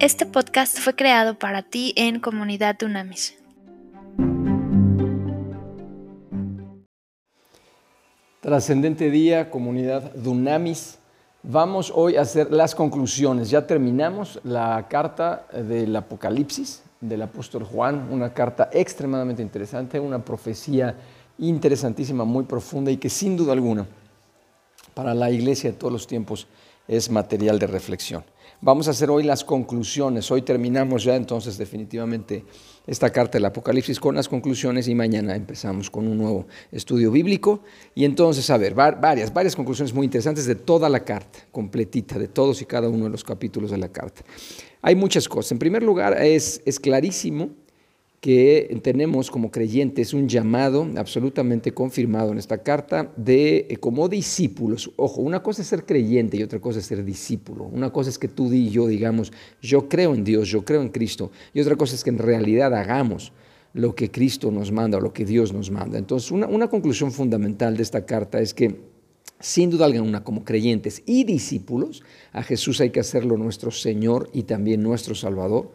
Este podcast fue creado para ti en Comunidad Dunamis. Trascendente día, Comunidad Dunamis. Vamos hoy a hacer las conclusiones. Ya terminamos la carta del Apocalipsis del apóstol Juan, una carta extremadamente interesante, una profecía interesantísima, muy profunda y que sin duda alguna para la iglesia de todos los tiempos es material de reflexión. Vamos a hacer hoy las conclusiones. Hoy terminamos ya entonces definitivamente esta carta del Apocalipsis con las conclusiones y mañana empezamos con un nuevo estudio bíblico. Y entonces, a ver, varias, varias conclusiones muy interesantes de toda la carta, completita, de todos y cada uno de los capítulos de la carta. Hay muchas cosas. En primer lugar, es, es clarísimo que tenemos como creyentes un llamado absolutamente confirmado en esta carta de eh, como discípulos. Ojo, una cosa es ser creyente y otra cosa es ser discípulo. Una cosa es que tú y yo digamos, yo creo en Dios, yo creo en Cristo. Y otra cosa es que en realidad hagamos lo que Cristo nos manda o lo que Dios nos manda. Entonces, una, una conclusión fundamental de esta carta es que sin duda alguna, como creyentes y discípulos, a Jesús hay que hacerlo nuestro Señor y también nuestro Salvador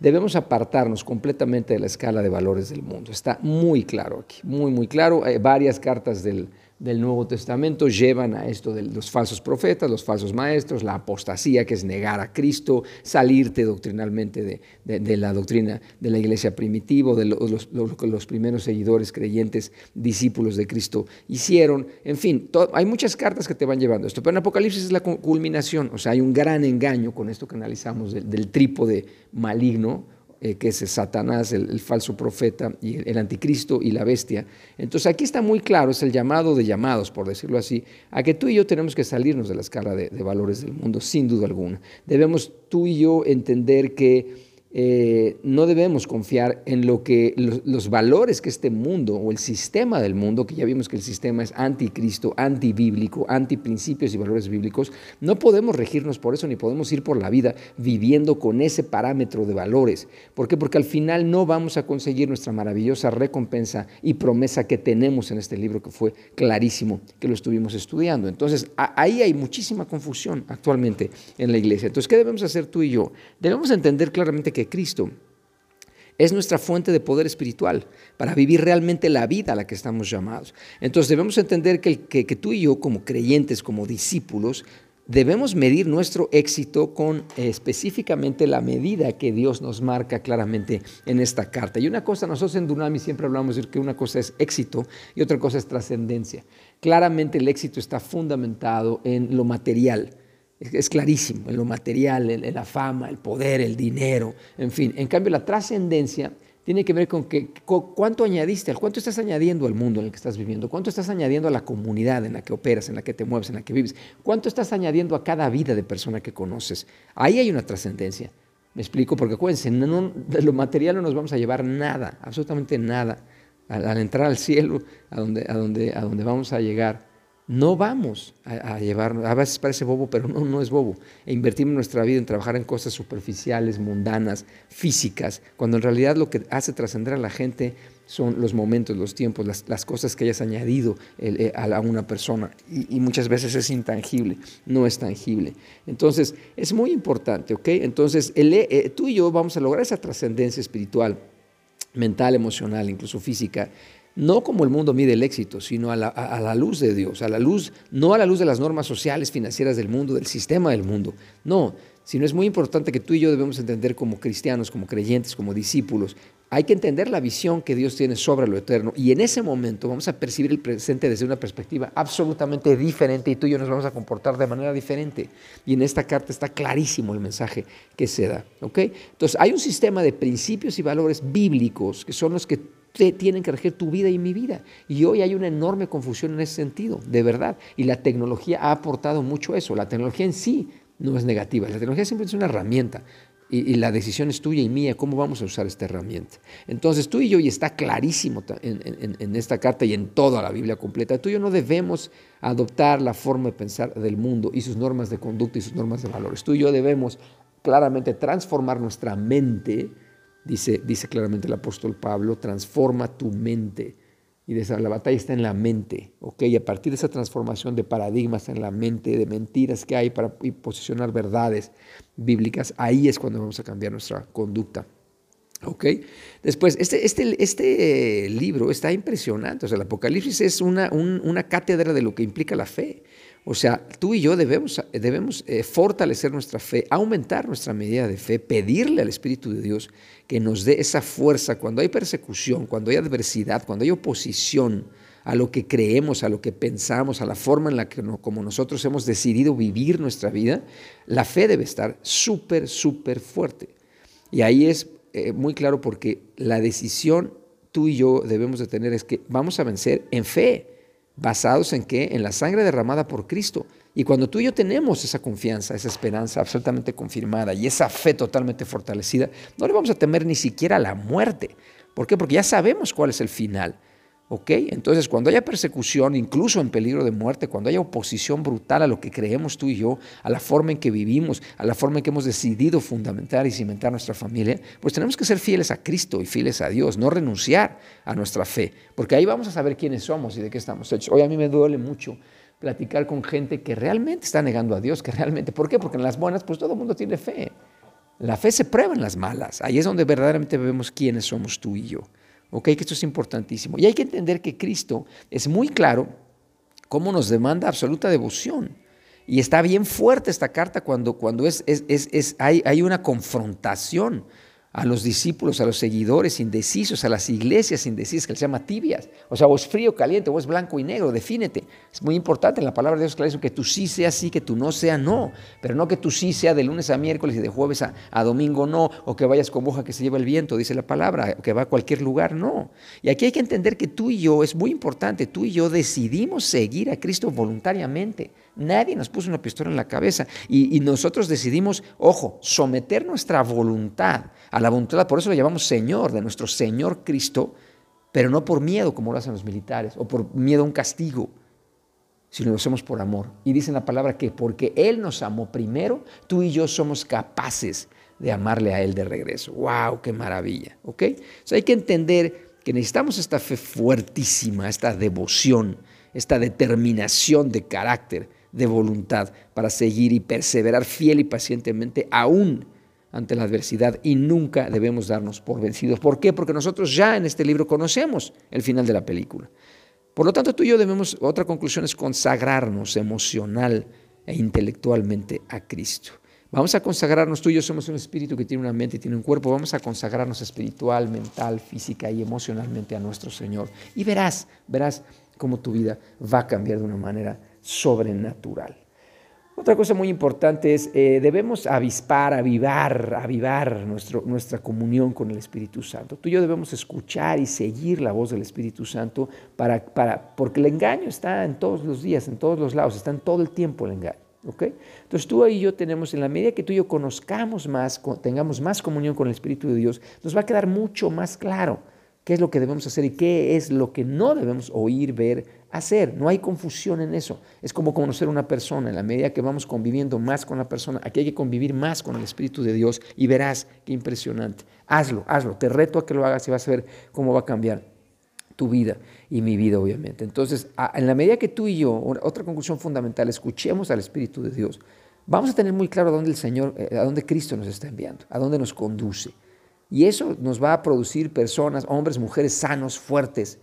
debemos apartarnos completamente de la escala de valores del mundo. Está muy claro aquí, muy, muy claro. Hay varias cartas del, del Nuevo Testamento llevan a esto de los falsos profetas, los falsos maestros, la apostasía, que es negar a Cristo, salirte doctrinalmente de, la doctrina de la iglesia primitiva, de los, los, primeros seguidores creyentes, discípulos de Cristo hicieron. En fin, hay muchas cartas que te van llevando esto, pero en Apocalipsis es la culminación, o sea, hay un gran engaño con esto que analizamos del, del trípode maligno eh, que es Satanás, el, falso profeta, y el, anticristo y la bestia. Entonces aquí está muy claro, es el llamado de llamados, por decirlo así, a que tú y yo tenemos que salirnos de la escala de valores del mundo, sin duda alguna. Debemos tú y yo entender que eh, no debemos confiar en lo que los, valores que este mundo o el sistema del mundo, que ya vimos que el sistema es anticristo, antibíblico, antiprincipios y valores bíblicos, no podemos regirnos por eso ni podemos ir por la vida viviendo con ese parámetro de valores. ¿Por qué? Porque al final no vamos a conseguir nuestra maravillosa recompensa y promesa que tenemos en este libro que fue clarísimo que lo estuvimos estudiando. Entonces, ahí hay muchísima confusión actualmente en la iglesia. Entonces, ¿qué debemos hacer tú y yo? Debemos entender claramente que Cristo es nuestra fuente de poder espiritual para vivir realmente la vida a la que estamos llamados. Entonces debemos entender que, tú y yo como creyentes, como discípulos, debemos medir nuestro éxito con específicamente la medida que Dios nos marca claramente en esta carta. Y una cosa, nosotros en Dunami siempre hablamos de que una cosa es éxito y otra cosa es trascendencia. Claramente el éxito está fundamentado en lo material es clarísimo, en lo material, en, la fama, el poder, el dinero, en fin. En cambio, la trascendencia tiene que ver con, que, cuánto añadiste, cuánto estás añadiendo al mundo en el que estás viviendo, cuánto estás añadiendo a la comunidad en la que operas, en la que te mueves, en la que vives, cuánto estás añadiendo a cada vida de persona que conoces. Ahí hay una trascendencia. Me explico, porque acuérdense, de lo material no nos vamos a llevar nada, absolutamente nada. Al, entrar al cielo, a donde, a, donde, a donde vamos a llegar, no vamos a, llevar, a veces parece bobo, pero no, no es bobo, e invertimos nuestra vida en trabajar en cosas superficiales, mundanas, físicas, cuando en realidad lo que hace trascender a la gente son los momentos, los tiempos, las, cosas que hayas añadido eh, a, una persona. Y, muchas veces es intangible, no es tangible. Entonces, es muy importante, ¿ok? Entonces, eh, tú y yo vamos a lograr esa trascendencia espiritual, mental, emocional, incluso física, no como el mundo mide el éxito, sino a la, luz de Dios, a la luz, no a la luz de las normas sociales, financieras del mundo, del sistema del mundo, no, sino es muy importante que tú y yo debemos entender como cristianos, como creyentes, como discípulos, hay que entender la visión que Dios tiene sobre lo eterno y en ese momento vamos a percibir el presente desde una perspectiva absolutamente diferente y tú y yo nos vamos a comportar de manera diferente. Y en esta carta está clarísimo el mensaje que se da. Entonces hay un sistema de principios y valores bíblicos que son los que tienen que regir tu vida y mi vida. Y hoy hay una enorme confusión en ese sentido, de verdad. Y la tecnología ha aportado mucho eso. La tecnología en sí no es negativa, la tecnología siempre es una herramienta. Y, la decisión es tuya y mía, cómo vamos a usar esta herramienta. Entonces tú y yo, y está clarísimo en, en, esta carta y en toda la Biblia completa, tú y yo no debemos adoptar la forma de pensar del mundo y sus normas de conducta y sus normas de valores. Tú y yo debemos claramente transformar nuestra mente Dice, dice claramente el apóstol Pablo, transforma tu mente. Y la batalla está en la mente, ¿ok? Y a partir de esa transformación de paradigmas en la mente, de mentiras que hay para posicionar verdades bíblicas, ahí es cuando vamos a cambiar nuestra conducta. ¿Ok? Después, este, este, este libro está impresionante. O sea, el Apocalipsis es una, una cátedra de lo que implica la fe. O sea, tú y yo debemos, debemos eh, fortalecer nuestra fe, aumentar nuestra medida de fe, pedirle al Espíritu de Dios que nos dé esa fuerza cuando hay persecución, cuando hay adversidad, cuando hay oposición a lo que creemos, a lo que pensamos, a la forma en la que como nosotros hemos decidido vivir nuestra vida, la fe debe estar súper, súper fuerte. Y ahí es eh, muy claro porque la decisión tú y yo debemos de tener es que vamos a vencer en fe basados en qué? En la sangre derramada por Cristo. Y cuando tú y yo tenemos esa confianza, esa esperanza absolutamente confirmada y esa fe totalmente fortalecida, no le vamos a temer ni siquiera la muerte. ¿Por qué? Porque ya sabemos cuál es el final. ¿Ok? Entonces, cuando haya persecución, incluso en peligro de muerte, cuando haya oposición brutal a lo que creemos tú y yo, a la forma en que vivimos, a la forma en que hemos decidido fundamentar y cimentar nuestra familia, pues tenemos que ser fieles a Cristo y fieles a Dios, no renunciar a nuestra fe, porque ahí vamos a saber quiénes somos y de qué estamos hechos. Hoy a mí me duele mucho platicar con gente que realmente está negando a Dios, que realmente, ¿por qué? Porque en las buenas, pues todo el mundo tiene fe. La fe se prueba en las malas. Ahí es donde verdaderamente vemos quiénes somos tú y yo. ¿Ok? Que esto es importantísimo. Y hay que entender que Cristo es muy claro cómo nos demanda absoluta devoción. Y está bien fuerte esta carta cuando, cuando es, es, es, hay, hay una confrontación a los discípulos, a los seguidores indecisos, a las iglesias indecisas, que les llama tibias. O sea, o es frío, caliente, o es blanco y negro, defínete. Es muy importante en la palabra de Dios claro que tú sí sea sí, que tú no sea no. Pero no que tú sí sea de lunes a miércoles y de jueves a, a domingo no, o que vayas con hoja que se lleva el viento, dice la palabra, o que va a cualquier lugar, no. Y aquí hay que entender que tú y yo, es muy importante, tú y yo decidimos seguir a Cristo voluntariamente. Nadie nos puso una pistola en la cabeza y, nosotros decidimos, ojo, someter nuestra voluntad a la voluntad, por eso lo llamamos Señor, de nuestro Señor Cristo, pero no por miedo como lo hacen los militares o por miedo a un castigo, sino lo hacemos por amor. Y dice la palabra que porque Él nos amó primero, tú y yo somos capaces de amarle a Él de regreso. ¡Wow! ¡Qué maravilla! ¿Ok? O hay que entender que necesitamos esta fe fuertísima, esta devoción, esta determinación de carácter de voluntad para seguir y perseverar fiel y pacientemente aún ante la adversidad y nunca debemos darnos por vencidos. ¿Por qué? Porque nosotros ya en este libro conocemos el final de la película. Por lo tanto, tú y yo debemos, otra conclusión es consagrarnos emocional e intelectualmente a Cristo. Vamos a consagrarnos, tú y yo somos un espíritu que tiene una mente y tiene un cuerpo, vamos a consagrarnos espiritual, mental, física y emocionalmente a nuestro Señor. Y verás, verás cómo tu vida va a cambiar de una manera sobrenatural. Otra cosa muy importante es, eh, debemos avispar, avivar, avivar nuestro, nuestra comunión con el Espíritu Santo. Tú y yo debemos escuchar y seguir la voz del Espíritu Santo, para, para, porque el engaño está en todos los días, en todos los lados, está en todo el tiempo el engaño. ¿okay? Entonces tú y yo tenemos, en la medida que tú y yo conozcamos más, tengamos más comunión con el Espíritu de Dios, nos va a quedar mucho más claro qué es lo que debemos hacer y qué es lo que no debemos oír, ver, hacer. No hay confusión en eso. Es como conocer una persona. En la medida que vamos conviviendo más con la persona, aquí hay que convivir más con el Espíritu de Dios y verás qué impresionante. Hazlo, hazlo. Te reto a que lo hagas y vas a ver cómo va a cambiar tu vida y mi vida, obviamente. Entonces, en la medida que tú y yo, otra conclusión fundamental, escuchemos al Espíritu de Dios, vamos a tener muy claro a dónde el Señor, eh, a dónde Cristo nos está enviando, a dónde nos conduce. Y eso nos va a producir personas, hombres, mujeres sanos, fuertes,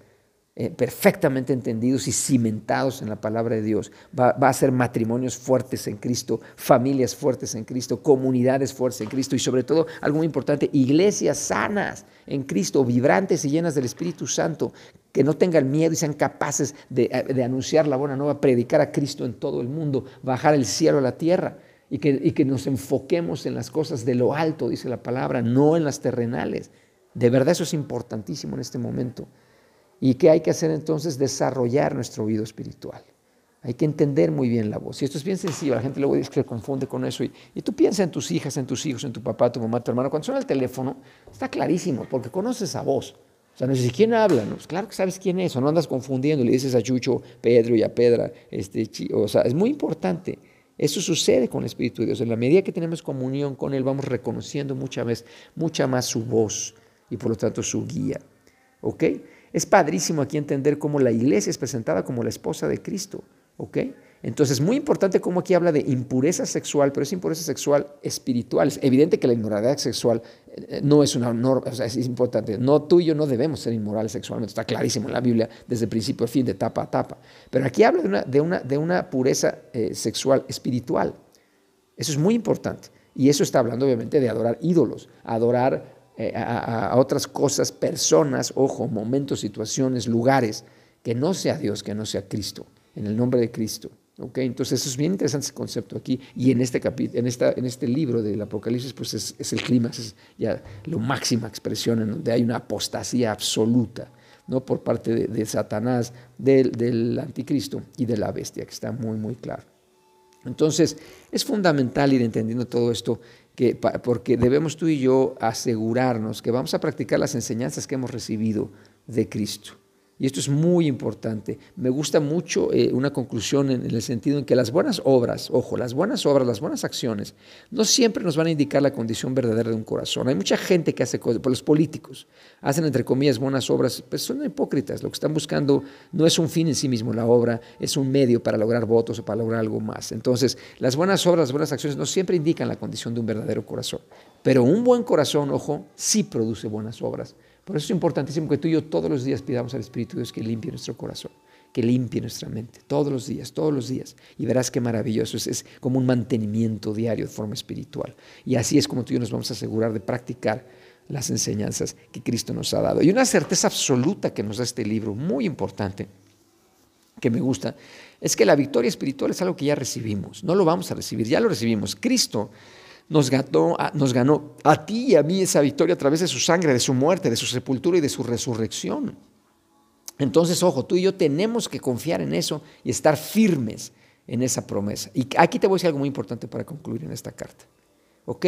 eh, perfectamente entendidos y cimentados en la palabra de Dios. Va, a ser matrimonios fuertes en Cristo, familias fuertes en Cristo, comunidades fuertes en Cristo y sobre todo, algo muy importante, iglesias sanas en Cristo, vibrantes y llenas del Espíritu Santo, que no tengan miedo y sean capaces de, de anunciar la buena nueva, predicar a Cristo en todo el mundo, bajar el cielo a la tierra. Y que, y que nos enfoquemos en las cosas de lo alto, dice la palabra, no en las terrenales. De verdad eso es importantísimo en este momento. ¿Y qué hay que hacer entonces? Desarrollar nuestro oído espiritual. Hay que entender muy bien la voz. Y esto es bien sencillo, la gente luego dice que confunde con eso. Y, tú piensas en tus hijas, en tus hijos, en tu papá, tu mamá, tu hermano. Cuando suena el teléfono, está clarísimo, porque conoces esa voz. O sea, no dices, ¿quién habla? No, pues claro que sabes quién es, o no andas confundiendo, le dices a Chucho, Pedro y a Pedra. Este, o sea, es muy importante. Eso sucede con el Espíritu de Dios. En la medida que tenemos comunión con Él, vamos reconociendo mucha vez, mucha más su voz y por lo tanto su guía. ¿Ok? Es padrísimo aquí entender cómo la iglesia es presentada como la esposa de Cristo, ¿ok? Entonces, muy importante cómo aquí habla de impureza sexual, pero es impureza sexual espiritual. Es evidente que la inmoralidad sexual eh, no es una norma, o sea, es importante. No, tú y yo no debemos ser inmorales sexualmente, está clarísimo en la Biblia desde principio a fin, de tapa a tapa. Pero aquí habla de una, de una, de una pureza eh, sexual espiritual. Eso es muy importante. Y eso está hablando obviamente de adorar ídolos, adorar eh, a, a otras cosas, personas, ojo, momentos, situaciones, lugares, que no sea Dios, que no sea Cristo, en el nombre de Cristo. Okay, entonces eso es bien interesante ese concepto aquí y en este, en esta, en este libro del Apocalipsis pues es, el clima, es ya la máxima expresión en donde hay una apostasía absoluta ¿no? por parte de, de Satanás, del, del, anticristo y de la bestia, que está muy, muy claro. Entonces es fundamental ir entendiendo todo esto que, porque debemos tú y yo asegurarnos que vamos a practicar las enseñanzas que hemos recibido de Cristo. Y esto es muy importante. Me gusta mucho eh, una conclusión en, el sentido en que las buenas obras, ojo, las buenas obras, las buenas acciones, no siempre nos van a indicar la condición verdadera de un corazón. Hay mucha gente que hace cosas, por los políticos, hacen entre comillas buenas obras, pero son hipócritas. Lo que están buscando no es un fin en sí mismo la obra, es un medio para lograr votos o para lograr algo más. Entonces, las buenas obras, las buenas acciones no siempre indican la condición de un verdadero corazón. Pero un buen corazón, ojo, sí produce buenas obras por eso es importantísimo que tú y yo todos los días pidamos al Espíritu de Dios que limpie nuestro corazón, que limpie nuestra mente, todos los días, todos los días. Y verás qué maravilloso es, es como un mantenimiento diario de forma espiritual. Y así es como tú y yo nos vamos a asegurar de practicar las enseñanzas que Cristo nos ha dado. Y una certeza absoluta que nos da este libro, muy importante, que me gusta, es que la victoria espiritual es algo que ya recibimos. No lo vamos a recibir, ya lo recibimos. Cristo nos ganó, a ti y a mí esa victoria a través de su sangre, de su muerte, de su sepultura y de su resurrección. Entonces, ojo, tú y yo tenemos que confiar en eso y estar firmes en esa promesa. Y aquí te voy a decir algo muy importante para concluir en esta carta. ¿Ok?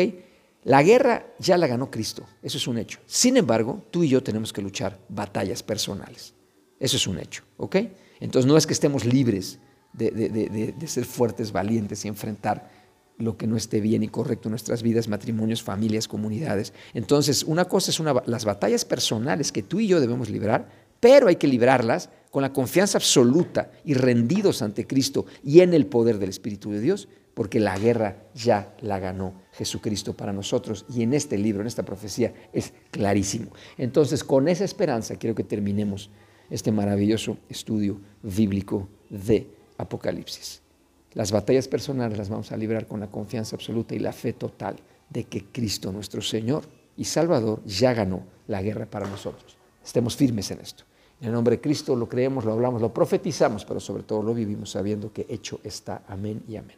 La guerra ya la ganó Cristo, eso es un hecho. Sin embargo, tú y yo tenemos que luchar batallas personales. Eso es un hecho. ¿Ok? Entonces no es que estemos libres de ser fuertes, valientes y enfrentar lo que no esté bien y correcto en nuestras vidas, matrimonios, familias, comunidades. Entonces, una cosa es las batallas personales que tú y yo debemos librar, pero hay que librarlas con la confianza absoluta y rendidos ante Cristo y en el poder del Espíritu de Dios, porque la guerra ya la ganó Jesucristo para nosotros y en este libro, en esta profecía, es clarísimo. Entonces, con esa esperanza quiero que terminemos este maravilloso estudio bíblico de Apocalipsis. Las batallas personales las vamos a librar con la confianza absoluta y la fe total de que Cristo nuestro Señor y Salvador ya ganó la guerra para nosotros. Estemos firmes en esto. En el nombre de Cristo lo creemos, lo hablamos, lo profetizamos, pero sobre todo lo vivimos sabiendo que hecho está. Amén y amén.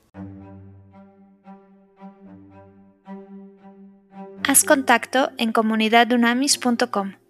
Haz contacto en comunidadunamis.com.